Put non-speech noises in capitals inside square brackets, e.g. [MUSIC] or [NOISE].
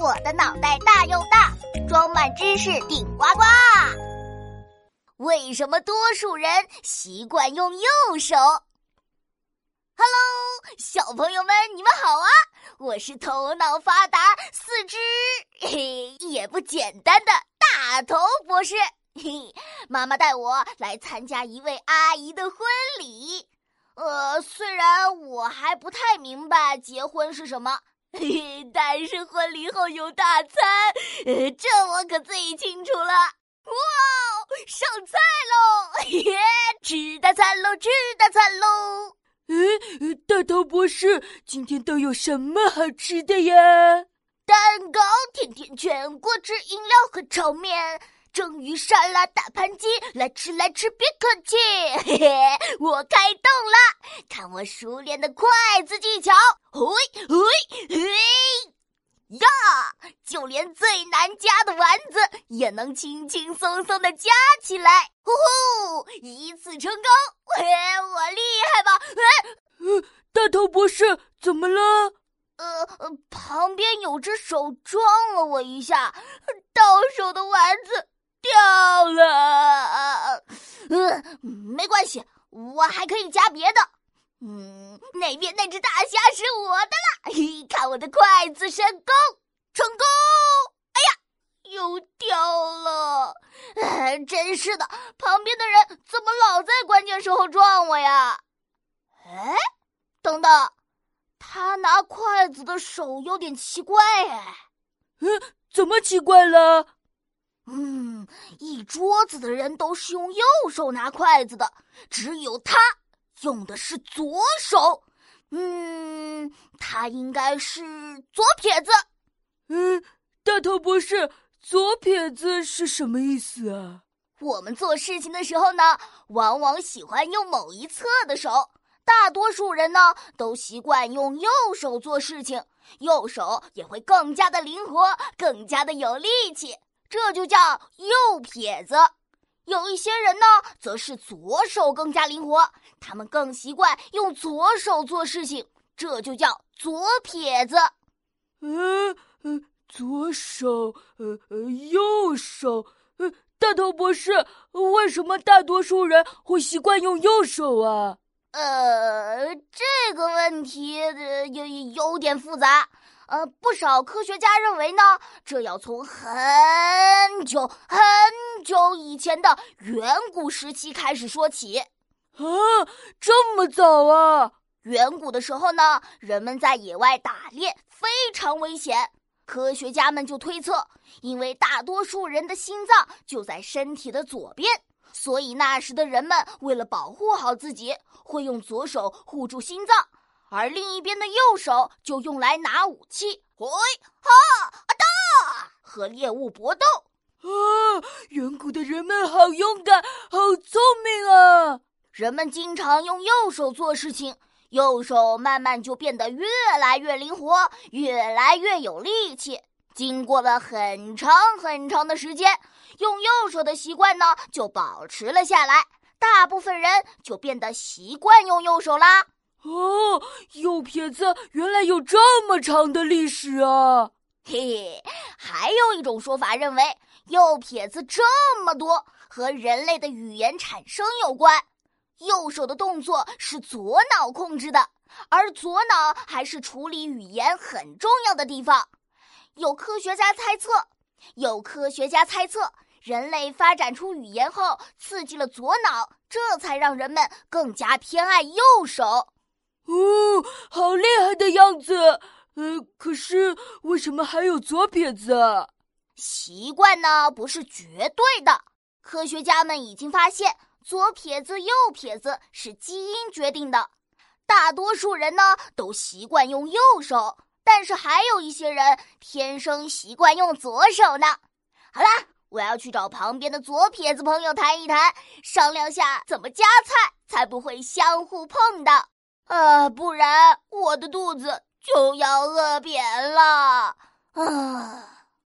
我的脑袋大又大，装满知识顶呱呱。为什么多数人习惯用右手？Hello，小朋友们，你们好啊！我是头脑发达、四肢嘿 [LAUGHS] 也不简单的大头博士。嘿，[LAUGHS] 妈妈带我来参加一位阿姨的婚礼。呃，虽然我还不太明白结婚是什么。嘿，[LAUGHS] 但是婚礼后有大餐，呃，这我可最清楚了。哇，上菜喽！[LAUGHS] 耶，吃大餐喽，吃大餐喽！嗯，大头博士，今天都有什么好吃的呀？蛋糕、甜甜圈、果汁、饮料和炒面。蒸鱼、沙拉、大盘鸡，来吃来吃，别客气！嘿嘿，我开动了，看我熟练的筷子技巧！嘿，嘿，嘿呀！就连最难夹的丸子也能轻轻松松的夹起来！呼呼，一次成功！嘿，我厉害吧？哎，大头博士怎么了？呃，旁边有只手撞了我一下，到手的丸子。掉了，嗯，没关系，我还可以夹别的。嗯，那边那只大虾是我的啦！[LAUGHS] 看我的筷子神功，成功！哎呀，又掉了！哎，真是的，旁边的人怎么老在关键时候撞我呀？哎，等等，他拿筷子的手有点奇怪哎。嗯，怎么奇怪了？嗯，一桌子的人都是用右手拿筷子的，只有他用的是左手。嗯，他应该是左撇子。嗯，大头博士，左撇子是什么意思啊？我们做事情的时候呢，往往喜欢用某一侧的手。大多数人呢，都习惯用右手做事情，右手也会更加的灵活，更加的有力气。这就叫右撇子，有一些人呢，则是左手更加灵活，他们更习惯用左手做事情，这就叫左撇子。嗯嗯，左手，呃呃，右手，呃，大头博士，为什么大多数人会习惯用右手啊？呃，这个问题呃有有点复杂。呃，不少科学家认为呢，这要从很久很久以前的远古时期开始说起。啊，这么早啊！远古的时候呢，人们在野外打猎非常危险，科学家们就推测，因为大多数人的心脏就在身体的左边，所以那时的人们为了保护好自己，会用左手护住心脏。而另一边的右手就用来拿武器，嘿，哈，啊哒，和猎物搏斗。啊，远古的人们好勇敢，好聪明啊！人们经常用右手做事情，右手慢慢就变得越来越灵活，越来越有力气。经过了很长很长的时间，用右手的习惯呢就保持了下来，大部分人就变得习惯用右手啦。哦，右撇子原来有这么长的历史啊！嘿嘿，还有一种说法认为，右撇子这么多和人类的语言产生有关。右手的动作是左脑控制的，而左脑还是处理语言很重要的地方。有科学家猜测，有科学家猜测，人类发展出语言后，刺激了左脑，这才让人们更加偏爱右手。哦，好厉害的样子！呃，可是为什么还有左撇子啊？习惯呢不是绝对的。科学家们已经发现，左撇子、右撇子是基因决定的。大多数人呢都习惯用右手，但是还有一些人天生习惯用左手呢。好啦，我要去找旁边的左撇子朋友谈一谈，商量下怎么夹菜才不会相互碰到。啊，不然我的肚子就要饿扁了啊！